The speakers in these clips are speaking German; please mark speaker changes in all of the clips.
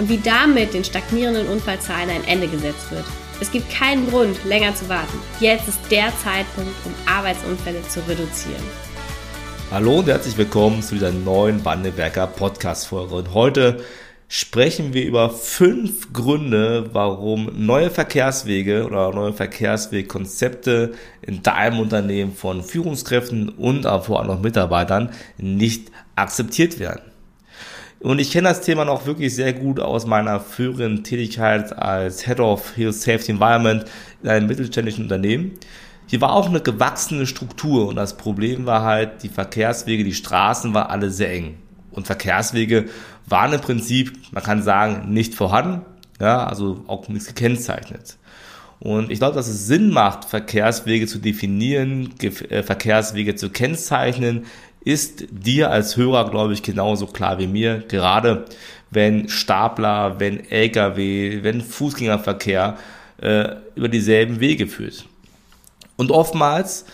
Speaker 1: und wie damit den stagnierenden Unfallzahlen ein Ende gesetzt wird. Es gibt keinen Grund, länger zu warten. Jetzt ist der Zeitpunkt, um Arbeitsunfälle zu reduzieren.
Speaker 2: Hallo und herzlich willkommen zu dieser neuen Wandelwerker Podcast-Folge. Und heute sprechen wir über fünf Gründe, warum neue Verkehrswege oder neue Verkehrswegkonzepte in deinem Unternehmen von Führungskräften und auch vor allem noch Mitarbeitern nicht akzeptiert werden. Und ich kenne das Thema noch wirklich sehr gut aus meiner früheren Tätigkeit als Head of Health Safety Environment in einem mittelständischen Unternehmen. Hier war auch eine gewachsene Struktur und das Problem war halt, die Verkehrswege, die Straßen waren alle sehr eng. Und Verkehrswege waren im Prinzip, man kann sagen, nicht vorhanden, ja, also auch nichts gekennzeichnet. Und ich glaube, dass es Sinn macht, Verkehrswege zu definieren, äh, Verkehrswege zu kennzeichnen, ist dir als Hörer, glaube ich, genauso klar wie mir. Gerade wenn Stapler, wenn Lkw, wenn Fußgängerverkehr äh, über dieselben Wege führt. Und oftmals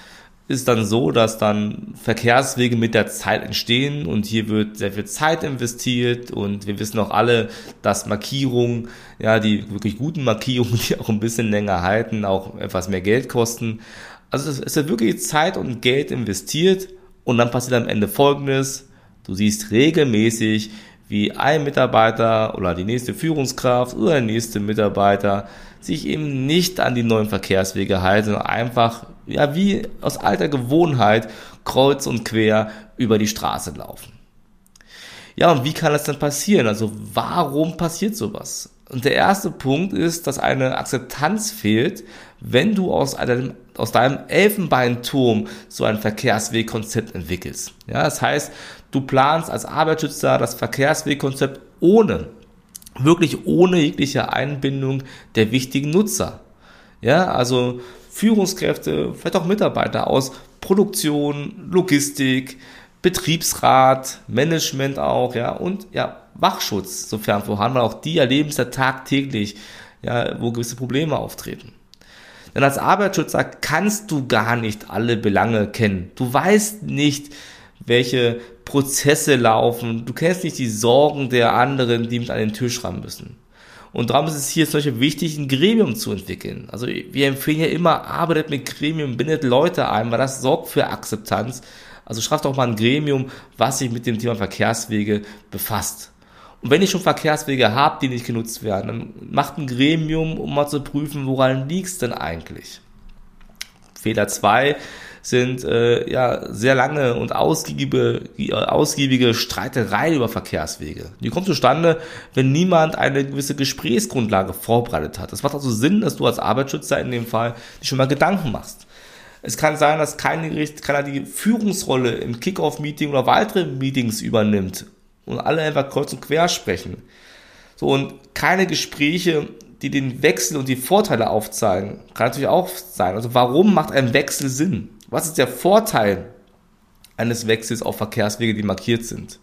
Speaker 2: ist dann so, dass dann Verkehrswege mit der Zeit entstehen und hier wird sehr viel Zeit investiert und wir wissen auch alle, dass Markierungen, ja, die wirklich guten Markierungen, die auch ein bisschen länger halten, auch etwas mehr Geld kosten. Also es wird wirklich Zeit und Geld investiert und dann passiert am Ende Folgendes. Du siehst regelmäßig, wie ein Mitarbeiter oder die nächste Führungskraft oder der nächste Mitarbeiter sich eben nicht an die neuen Verkehrswege halten, sondern einfach, ja, wie aus alter Gewohnheit kreuz und quer über die Straße laufen. Ja, und wie kann das dann passieren? Also warum passiert sowas? Und der erste Punkt ist, dass eine Akzeptanz fehlt, wenn du aus, einem, aus deinem Elfenbeinturm so ein Verkehrswegkonzept entwickelst. Ja, das heißt, du planst als Arbeitsschützer das Verkehrswegkonzept ohne, wirklich ohne jegliche Einbindung der wichtigen Nutzer. Ja, also Führungskräfte, vielleicht auch Mitarbeiter aus Produktion, Logistik, Betriebsrat, Management auch, ja, und ja, Wachschutz, sofern vorhanden, weil auch die erleben es ja tagtäglich, ja, wo gewisse Probleme auftreten. Denn als Arbeitsschützer kannst du gar nicht alle Belange kennen. Du weißt nicht, welche Prozesse laufen. Du kennst nicht die Sorgen der anderen, die mit an den Tisch ran müssen. Und darum ist es hier solche wichtig, ein Gremium zu entwickeln. Also wir empfehlen ja immer, arbeitet mit Gremium, bindet Leute ein, weil das sorgt für Akzeptanz. Also schafft doch mal ein Gremium, was sich mit dem Thema Verkehrswege befasst. Und wenn ich schon Verkehrswege habe, die nicht genutzt werden, dann macht ein Gremium, um mal zu prüfen, woran liegt es denn eigentlich. Fehler zwei sind äh, ja sehr lange und ausgiebige, ausgiebige Streitereien über Verkehrswege. Die kommt zustande, wenn niemand eine gewisse Gesprächsgrundlage vorbereitet hat. Es macht also Sinn, dass du als Arbeitsschützer in dem Fall dich schon mal Gedanken machst. Es kann sein, dass kein Gericht keiner die Führungsrolle im Kickoff-Meeting oder weitere Meetings übernimmt und alle einfach kreuz und quer sprechen. So, und keine Gespräche, die den Wechsel und die Vorteile aufzeigen, kann natürlich auch sein. Also warum macht ein Wechsel Sinn? Was ist der Vorteil eines Wechsels auf Verkehrswege, die markiert sind?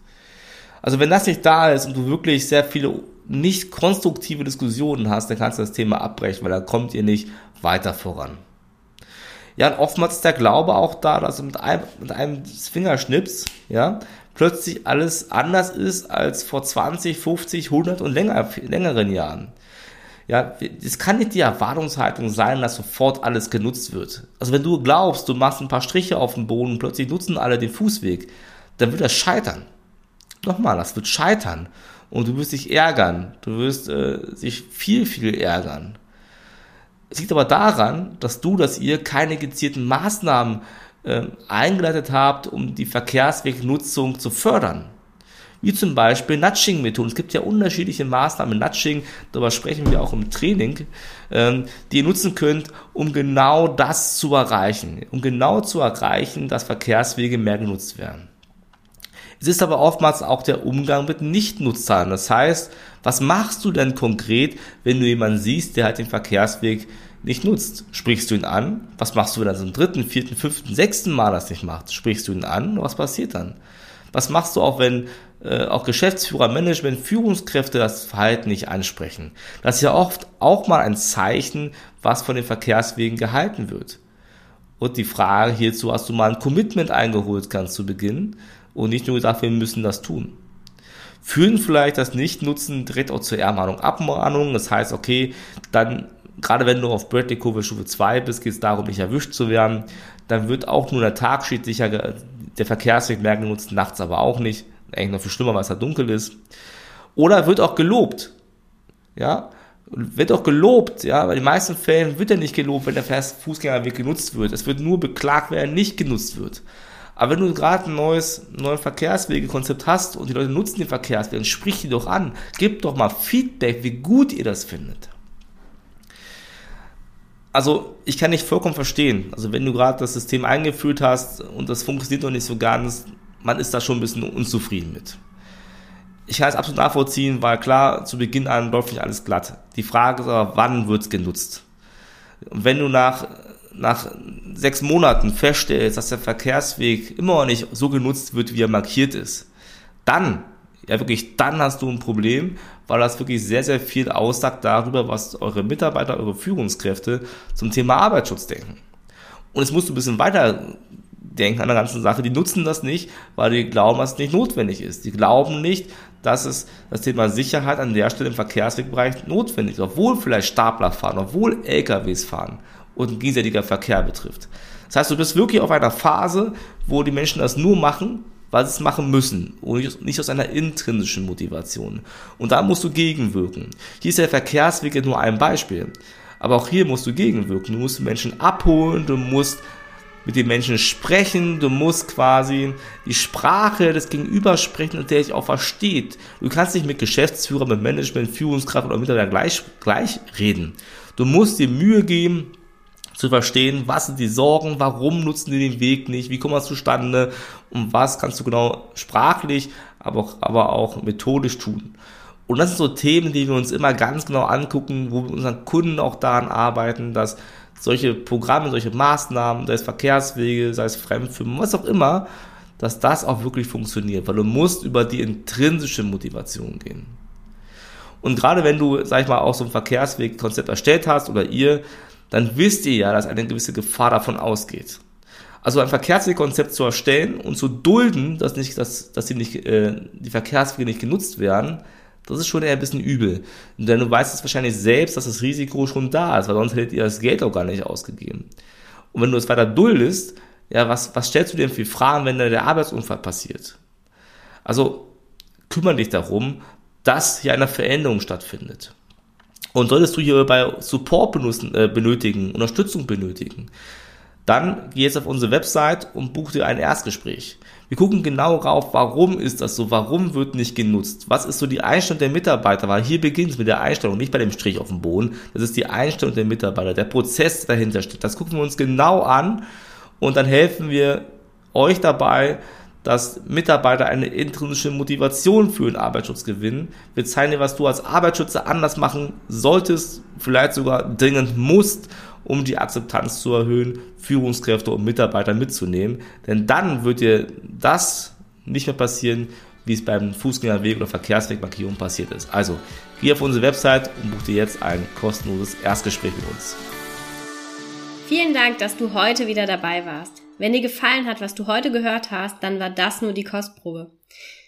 Speaker 2: Also wenn das nicht da ist und du wirklich sehr viele nicht konstruktive Diskussionen hast, dann kannst du das Thema abbrechen, weil dann kommt ihr nicht weiter voran. Ja, und oftmals ist der Glaube auch da, dass mit einem, mit einem Fingerschnips, ja, plötzlich alles anders ist als vor 20, 50, 100 und länger, längeren Jahren. Ja, es kann nicht die Erwartungshaltung sein, dass sofort alles genutzt wird. Also wenn du glaubst, du machst ein paar Striche auf dem Boden und plötzlich nutzen alle den Fußweg, dann wird das scheitern. Nochmal, das wird scheitern. Und du wirst dich ärgern. Du wirst äh, sich viel, viel ärgern. Es liegt aber daran, dass du, dass ihr keine gezielten Maßnahmen äh, eingeleitet habt, um die Verkehrswegnutzung zu fördern. Wie zum Beispiel Nudging-Methoden. Es gibt ja unterschiedliche Maßnahmen. Nudging, darüber sprechen wir auch im Training, ähm, die ihr nutzen könnt, um genau das zu erreichen. Um genau zu erreichen, dass Verkehrswege mehr genutzt werden. Es ist aber oftmals auch der Umgang mit Nichtnutzern. Das heißt, was machst du denn konkret, wenn du jemanden siehst, der halt den Verkehrsweg nicht nutzt? Sprichst du ihn an? Was machst du, wenn er zum dritten, vierten, fünften, sechsten Mal das nicht macht? Sprichst du ihn an? Was passiert dann? Was machst du auch, wenn äh, auch Geschäftsführer, Management, Führungskräfte das Verhalten nicht ansprechen? Das ist ja oft auch mal ein Zeichen, was von den Verkehrswegen gehalten wird. Und die Frage hierzu, hast du mal ein Commitment eingeholt ganz zu Beginn und nicht nur gesagt, wir müssen das tun. Führen vielleicht das Nichtnutzen direkt auch zur Ermahnung, Abmahnung. Das heißt, okay, dann, gerade wenn du auf Bradley Kurve Stufe 2 bist, geht es darum, nicht erwischt zu werden. Dann wird auch nur der Tagschied sicher, der Verkehrsweg mehr genutzt, nachts aber auch nicht. Eigentlich noch viel schlimmer, weil es da dunkel ist. Oder wird auch gelobt. Ja, wird auch gelobt, ja, weil in den meisten Fällen wird er nicht gelobt, wenn der Fußgängerweg genutzt wird. Es wird nur beklagt, wenn er nicht genutzt wird. Aber wenn du gerade ein neues, neues Verkehrswegekonzept hast und die Leute nutzen den Verkehrsweg, dann sprich die doch an. Gib doch mal Feedback, wie gut ihr das findet. Also, ich kann nicht vollkommen verstehen. Also, wenn du gerade das System eingeführt hast und das funktioniert noch nicht so ganz, man ist da schon ein bisschen unzufrieden mit ich kann es absolut nachvollziehen, weil klar, zu Beginn an läuft nicht alles glatt. Die Frage ist aber, wann wird's genutzt? Und wenn du nach, nach sechs Monaten feststellst, dass der Verkehrsweg immer noch nicht so genutzt wird, wie er markiert ist, dann, ja wirklich, dann hast du ein Problem, weil das wirklich sehr, sehr viel aussagt darüber, was eure Mitarbeiter, eure Führungskräfte zum Thema Arbeitsschutz denken. Und es musst du ein bisschen weiter denken an der ganzen Sache. Die nutzen das nicht, weil die glauben, dass es nicht notwendig ist. Die glauben nicht, dass es das Thema Sicherheit an der Stelle im Verkehrswegbereich notwendig ist, obwohl vielleicht Stapler fahren, obwohl LKWs fahren und gegenseitiger Verkehr betrifft. Das heißt, du bist wirklich auf einer Phase, wo die Menschen das nur machen, weil sie es machen müssen und nicht aus einer intrinsischen Motivation. Und da musst du gegenwirken. Hier ist der Verkehrsweg nur ein Beispiel. Aber auch hier musst du gegenwirken. Du musst Menschen abholen, du musst mit den Menschen sprechen, du musst quasi die Sprache des Gegenübers sprechen und der dich auch versteht. Du kannst nicht mit Geschäftsführer, mit Management, Führungskraft oder Mitarbeiter gleich, gleich reden. Du musst dir Mühe geben, zu verstehen, was sind die Sorgen, warum nutzen die den Weg nicht, wie kommt das zustande und was kannst du genau sprachlich, aber auch, aber auch methodisch tun. Und das sind so Themen, die wir uns immer ganz genau angucken, wo wir unseren Kunden auch daran arbeiten, dass solche Programme, solche Maßnahmen, sei es Verkehrswege, sei es Fremdfirmen, was auch immer, dass das auch wirklich funktioniert, weil du musst über die intrinsische Motivation gehen. Und gerade wenn du, sag ich mal, auch so ein Verkehrswegkonzept erstellt hast oder ihr, dann wisst ihr ja, dass eine gewisse Gefahr davon ausgeht. Also ein Verkehrswegkonzept zu erstellen und zu dulden, dass nicht, dass, dass die nicht, äh, die Verkehrswege nicht genutzt werden, das ist schon eher ein bisschen übel. Denn du weißt es wahrscheinlich selbst, dass das Risiko schon da ist, weil sonst hättet ihr das Geld auch gar nicht ausgegeben. Und wenn du es weiter duldest, ja, was, was stellst du dir für Fragen, wenn da der Arbeitsunfall passiert? Also, kümmere dich darum, dass hier eine Veränderung stattfindet. Und solltest du hier bei Support benutzen, äh, benötigen, Unterstützung benötigen, dann geh jetzt auf unsere Website und buch dir ein Erstgespräch. Wir gucken genau rauf, warum ist das so, warum wird nicht genutzt, was ist so die Einstellung der Mitarbeiter, weil hier beginnt es mit der Einstellung, nicht bei dem Strich auf dem Boden, das ist die Einstellung der Mitarbeiter, der Prozess dahinter steht. Das gucken wir uns genau an und dann helfen wir euch dabei, dass Mitarbeiter eine intrinsische Motivation für den Arbeitsschutz gewinnen. Wir zeigen dir, was du als Arbeitsschützer anders machen solltest, vielleicht sogar dringend musst, um die Akzeptanz zu erhöhen, Führungskräfte und Mitarbeiter mitzunehmen. Denn dann wird dir das nicht mehr passieren, wie es beim Fußgängerweg oder Verkehrswegmarkierung passiert ist. Also, geh auf unsere Website und buch dir jetzt ein kostenloses Erstgespräch mit uns.
Speaker 1: Vielen Dank, dass du heute wieder dabei warst. Wenn dir gefallen hat, was du heute gehört hast, dann war das nur die Kostprobe.